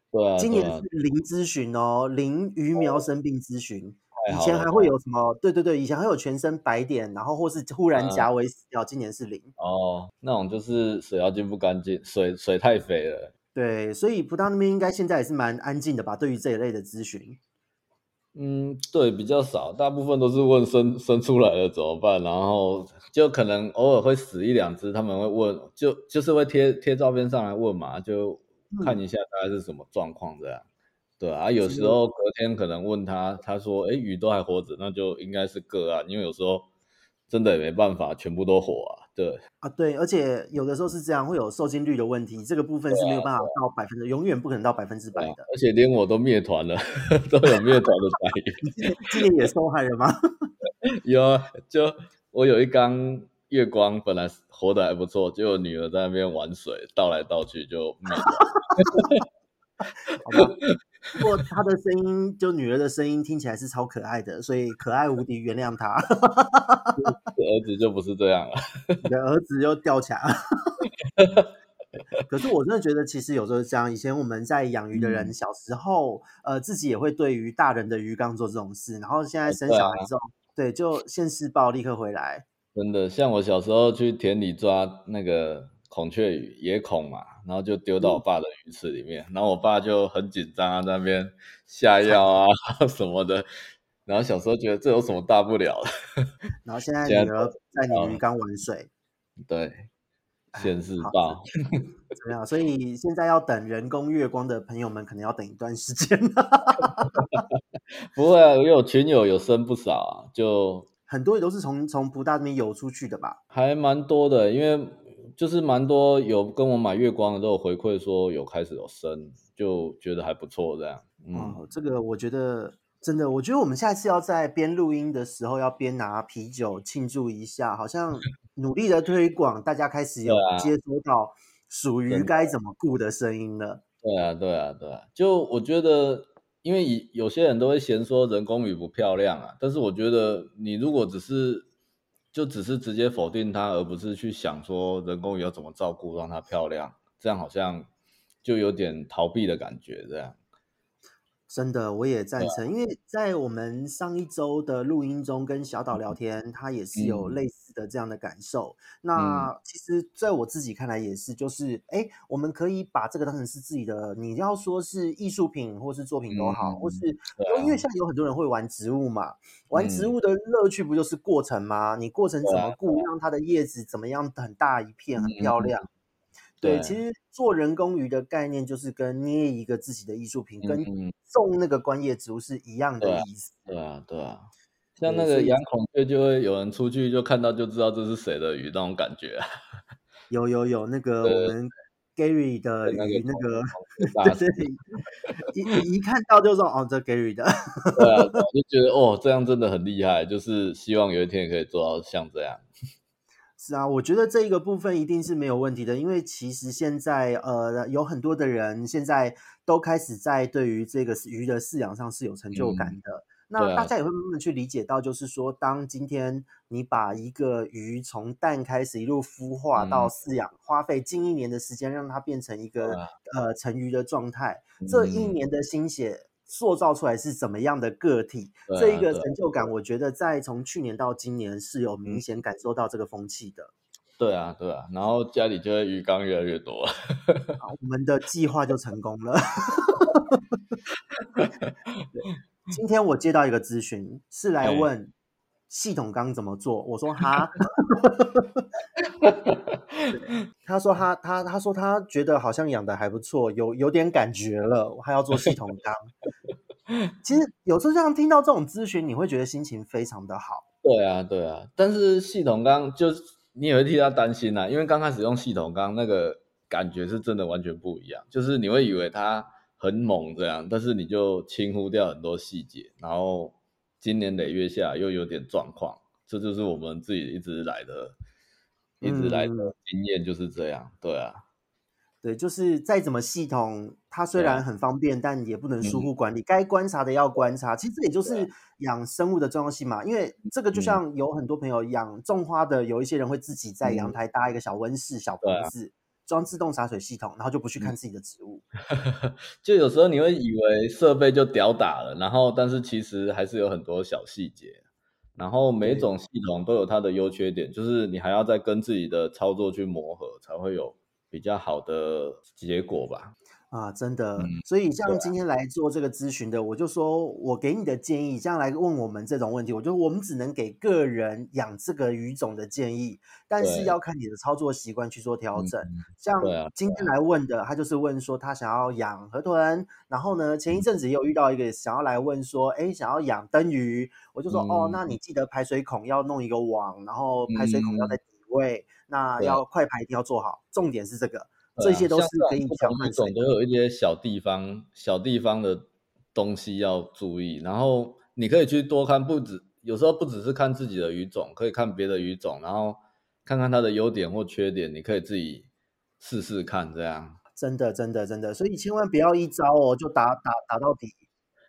对、啊，今年是零咨询哦，零鱼苗生病咨询。以前还会有什么？对对对，以前还有全身白点，然后或是忽然夹尾死掉。嗯、今年是零哦，那种就是水妖精不干净，水水太肥了。对，所以葡萄那边应该现在也是蛮安静的吧？对于这一类的咨询，嗯，对，比较少，大部分都是问生生出来了怎么办，然后就可能偶尔会死一两只，他们会问，就就是会贴贴照片上来问嘛，就看一下大概是什么状况这样。嗯对啊，有时候隔天可能问他，他说：“哎，鱼都还活着，那就应该是个案，因为有时候真的也没办法全部都活啊。”对啊，对，而且有的时候是这样，会有受精率的问题，这个部分是没有办法到百分之，永远不可能到百分之百的。而且连我都灭团了，都有灭团的反应。今年也受害了吗？有啊，就我有一缸月光，本来活得还不错，结果女儿在那边玩水，倒来倒去就灭了。好吧。不过他的声音，就女儿的声音听起来是超可爱的，所以可爱无敌，原谅他。儿子就不是这样了，你的儿子又掉墙。可是我真的觉得，其实有时候这样，以前我们在养鱼的人，小时候，嗯、呃，自己也会对于大人的鱼缸做这种事，然后现在生小孩之后，对，啊、对，就现世报立刻回来。真的，像我小时候去田里抓那个孔雀鱼，野孔嘛，然后就丢到我爸的鱼池里面，嗯、然后我爸就很紧张啊，在那边下药啊 什么的，然后小时候觉得这有什么大不了的，然后现在女儿在你鱼缸玩水，对。现世报怎么样？所以现在要等人工月光的朋友们，可能要等一段时间 不会啊，我有群友有生不少啊，就很多也都是从从不大那边游出去的吧？还蛮多的，因为就是蛮多有跟我买月光的都有回馈说有开始有升，就觉得还不错这样。嗯，哦、这个我觉得。真的，我觉得我们下一次要在边录音的时候，要边拿啤酒庆祝一下，好像 努力的推广，大家开始有接收到属于该怎么顾的声音了。对啊，对啊，对啊。就我觉得，因为有些人都会嫌说人工鱼不漂亮啊，但是我觉得你如果只是就只是直接否定它，而不是去想说人工鱼要怎么照顾让它漂亮，这样好像就有点逃避的感觉，这样。真的，我也赞成，啊、因为在我们上一周的录音中跟小岛聊天，嗯、他也是有类似的这样的感受。嗯、那其实，在我自己看来也是，就是哎，我们可以把这个当成是自己的，你要说是艺术品或是作品都好，嗯、或是、啊、因为现在有很多人会玩植物嘛，玩植物的乐趣不就是过程吗？你过程怎么顾，让它的叶子怎么样很大一片，很漂亮。嗯对，其实做人工鱼的概念就是跟捏一个自己的艺术品，嗯、跟种那个观叶植物是一样的意思。对啊，对啊，像那个养孔雀，就会有人出去就看到就知道这是谁的鱼那种感觉。有有有，那个我们 Gary 的鱼，那个对对，一一看到就说哦，这 Gary 的。对啊，就觉得哦，这样真的很厉害，就是希望有一天可以做到像这样。是啊，我觉得这一个部分一定是没有问题的，因为其实现在呃有很多的人现在都开始在对于这个鱼的饲养上是有成就感的。嗯、那大家也会慢慢去理解到，就是说，当今天你把一个鱼从蛋开始一路孵化到饲养，嗯、花费近一年的时间让它变成一个、嗯、呃成鱼的状态，嗯、这一年的心血。塑造出来是怎么样的个体，啊、这一个成就感，我觉得在从去年到今年是有明显感受到这个风气的。对啊，对啊，然后家里就会鱼缸越来越多，好，我们的计划就成功了。今天我接到一个咨询，是来问系统缸怎么做，我说哈。他说他他他说他觉得好像养的还不错，有有点感觉了，我还要做系统缸。其实有时候这样听到这种咨询，你会觉得心情非常的好。对啊，对啊。但是系统缸就你也会替他担心啊，因为刚开始用系统缸那个感觉是真的完全不一样，就是你会以为它很猛这样，但是你就轻忽掉很多细节，然后经年累月下又有点状况，这就是我们自己一直来的。一直来的经验就是这样，嗯、对啊，对，就是再怎么系统，它虽然很方便，对但也不能疏忽管理。嗯、该观察的要观察，其实这也就是养生物的重要性嘛。因为这个就像有很多朋友养种花的，有一些人会自己在阳台搭一个小温室、小棚子，装、啊、自动洒水系统，然后就不去看自己的植物。就有时候你会以为设备就屌打了，然后但是其实还是有很多小细节。然后每种系统都有它的优缺点，就是你还要再跟自己的操作去磨合，才会有比较好的结果吧。啊，真的，嗯、所以像今天来做这个咨询的，啊、我就说我给你的建议，这样来问我们这种问题，我觉得我们只能给个人养这个鱼种的建议，但是要看你的操作习惯去做调整。嗯、像今天来问的，他就是问说他想要养河豚，然后呢，前一阵子也有遇到一个想要来问说，哎，想要养灯鱼，我就说、嗯、哦，那你记得排水孔要弄一个网，然后排水孔要在底位，嗯、那要快排一定要做好，重点是这个。这些都是可以调换，种都有一些小地方、小地方的东西要注意。然后你可以去多看，不止有时候不只是看自己的鱼种，可以看别的鱼种，然后看看它的优点或缺点，你可以自己试试看。这样真的，真的，真的，所以千万不要一招哦就打打打到底。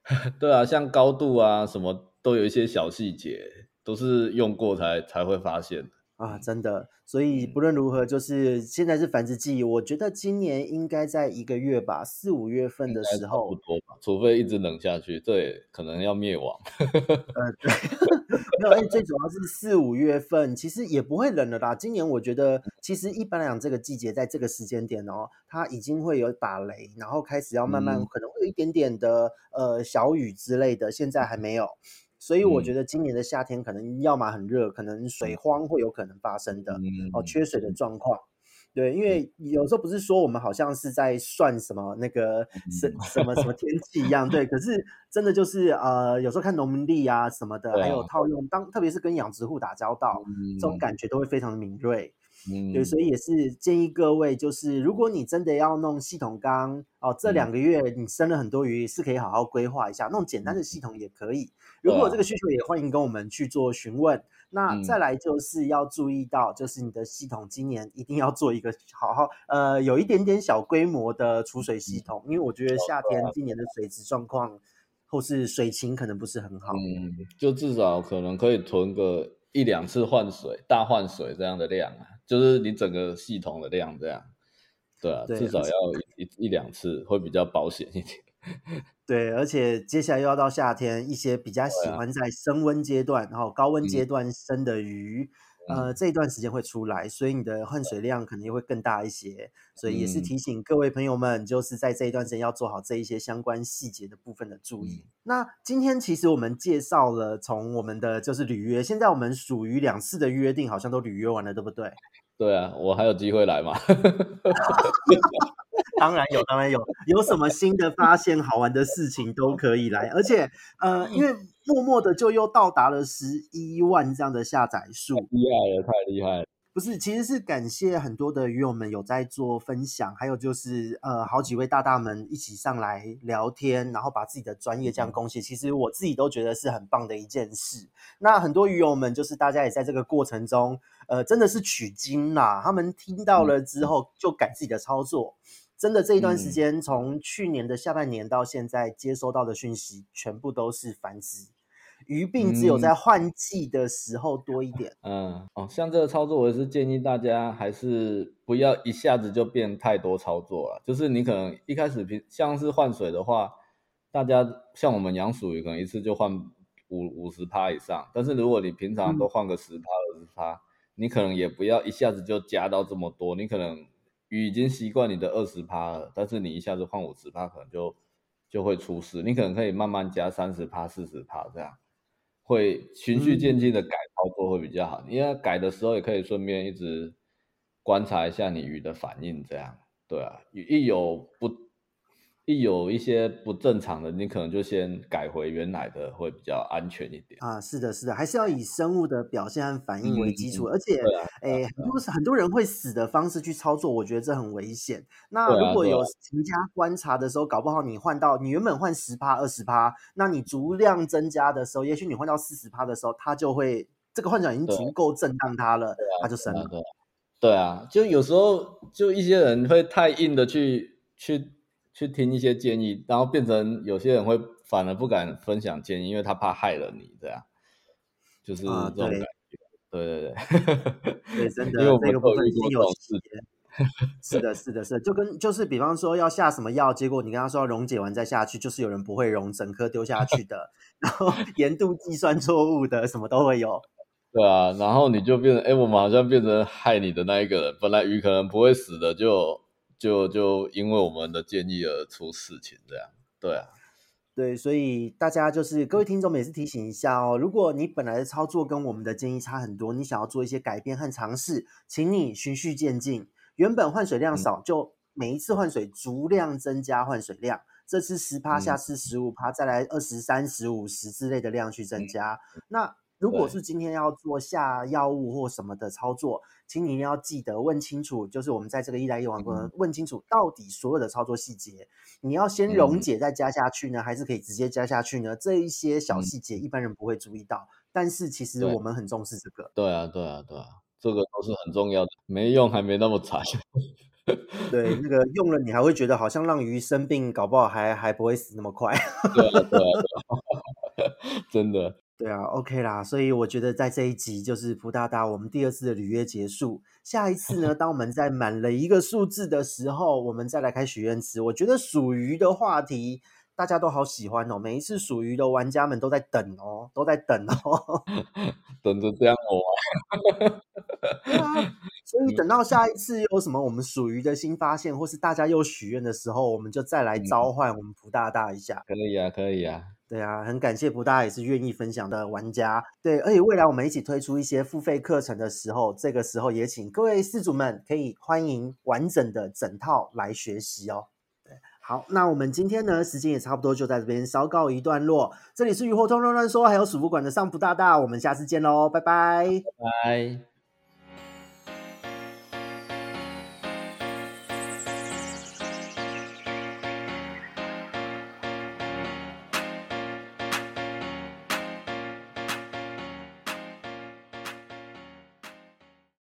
对啊，像高度啊什么都有一些小细节，都是用过才才会发现。啊，真的，所以不论如何，就是现在是繁殖季，我觉得今年应该在一个月吧，四五月份的时候，不多吧，除非一直冷下去，对，可能要灭亡。呃，对，没有，而且最主要是四五月份，其实也不会冷了啦。今年我觉得，其实一般来讲，这个季节在这个时间点哦，它已经会有打雷，然后开始要慢慢可能会有一点点的、嗯、呃小雨之类的，现在还没有。所以我觉得今年的夏天可能要么很热，可能水荒会有可能发生的哦，缺水的状况。对，因为有时候不是说我们好像是在算什么那个什什么什么天气一样，对。可是真的就是呃，有时候看农民历啊什么的，还有套用当，特别是跟养殖户打交道，这种感觉都会非常的敏锐。嗯，对，所以也是建议各位，就是如果你真的要弄系统缸哦，这两个月你生了很多鱼，是可以好好规划一下，弄简单的系统也可以。如果有这个需求，也欢迎跟我们去做询问。那再来就是要注意到，就是你的系统今年一定要做一个好好呃，有一点点小规模的储水系统，因为我觉得夏天今年的水质状况或是水情可能不是很好。嗯，就至少可能可以囤个一两次换水，大换水这样的量啊。就是你整个系统的量这样，对啊，对，至少要一一一两次会比较保险一点。对，而且接下来又要到夏天，一些比较喜欢在升温阶段，啊、然后高温阶段生的鱼。嗯呃，这一段时间会出来，所以你的换水量可能也会更大一些，所以也是提醒各位朋友们，就是在这一段时间要做好这一些相关细节的部分的注意。嗯、那今天其实我们介绍了从我们的就是履约，现在我们属于两次的约定，好像都履约完了，对不对？对啊，我还有机会来嘛？当然有，当然有，有什么新的发现、好玩的事情都可以来。而且，呃，因为默默的就又到达了十一万这样的下载数，厉害了，太厉害了！不是，其实是感谢很多的鱼友们有在做分享，还有就是呃，好几位大大们一起上来聊天，然后把自己的专业这样贡献。其实我自己都觉得是很棒的一件事。那很多鱼友们就是大家也在这个过程中，呃，真的是取经啦。他们听到了之后就改自己的操作。真的这一段时间，从去年的下半年到现在，接收到的讯息全部都是繁殖鱼病，只有在换季的时候多一点。嗯，嗯哦，像这个操作，我也是建议大家还是不要一下子就变太多操作了。就是你可能一开始平像是换水的话，大家像我们养鼠鱼，可能一次就换五五十趴以上。但是如果你平常都换个十趴二十趴，你可能也不要一下子就加到这么多，你可能。鱼已经习惯你的二十趴了，但是你一下子换五十趴，可能就就会出事。你可能可以慢慢加三十趴、四十趴这样，会循序渐进的改操作会比较好。因为改的时候也可以顺便一直观察一下你鱼的反应，这样对啊，一有不。一有一些不正常的，你可能就先改回原来的，会比较安全一点啊。是的，是的，还是要以生物的表现和反应为基础。嗯、而且，哎、啊，如果是很多人会死的方式去操作，我觉得这很危险。那如果有勤加观察的时候，搞不好你换到你原本换十趴、二十趴，那你足量增加的时候，也许你换到四十趴的时候，它就会这个换转已经足够震荡它了，它就生了。对啊，就有时候就一些人会太硬的去去。去听一些建议，然后变成有些人会反而不敢分享建议，因为他怕害了你，这样就是这种感觉。啊、对，对对对，对，真 的，因为我们这个部分已经有时间。是的，是的，是的，就跟就是比方说要下什么药，结果你跟他说要溶解完再下去，就是有人不会溶，整颗丢下去的，然后 盐度计算错误的，什么都会有。对啊，然后你就变成，哎，我们好像变成害你的那一个人，本来鱼可能不会死的，就。就就因为我们的建议而出事情，这样对啊，对，所以大家就是各位听众们也是提醒一下哦，如果你本来的操作跟我们的建议差很多，你想要做一些改变和尝试，请你循序渐进，原本换水量少，就每一次换水逐量增加换水量，这次十趴，下次十五趴，再来二十三、十五十之类的量去增加，那。如果是今天要做下药物或什么的操作，请你一定要记得问清楚，就是我们在这个一来一往过程问清楚到底所有的操作细节，你要先溶解再加下去呢，还是可以直接加下去呢？这一些小细节一般人不会注意到，但是其实我们很重视这个。对啊，对啊，对啊，这个都是很重要的，没用还没那么惨。对，那个用了你还会觉得好像让鱼生病，搞不好还还不会死那么快。对啊，对啊，对啊，真的。对啊，OK 啦。所以我觉得在这一集就是蒲大大，我们第二次的履约结束。下一次呢，当我们在满了一个数字的时候，我们再来开许愿池。我觉得属鱼的话题大家都好喜欢哦，每一次属鱼的玩家们都在等哦，都在等哦，等着这样哦。对啊，所以等到下一次有什么我们属鱼的新发现，或是大家又许愿的时候，我们就再来召唤我们蒲大大一下。可以啊，可以啊。对啊，很感谢蒲大也是愿意分享的玩家。对，而且未来我们一起推出一些付费课程的时候，这个时候也请各位饲主们可以欢迎完整的整套来学习哦。对，好，那我们今天呢，时间也差不多，就在这边稍告一段落。这里是鱼活通乱乱说，还有鼠不管的上蒲大大，我们下次见喽，拜，拜拜。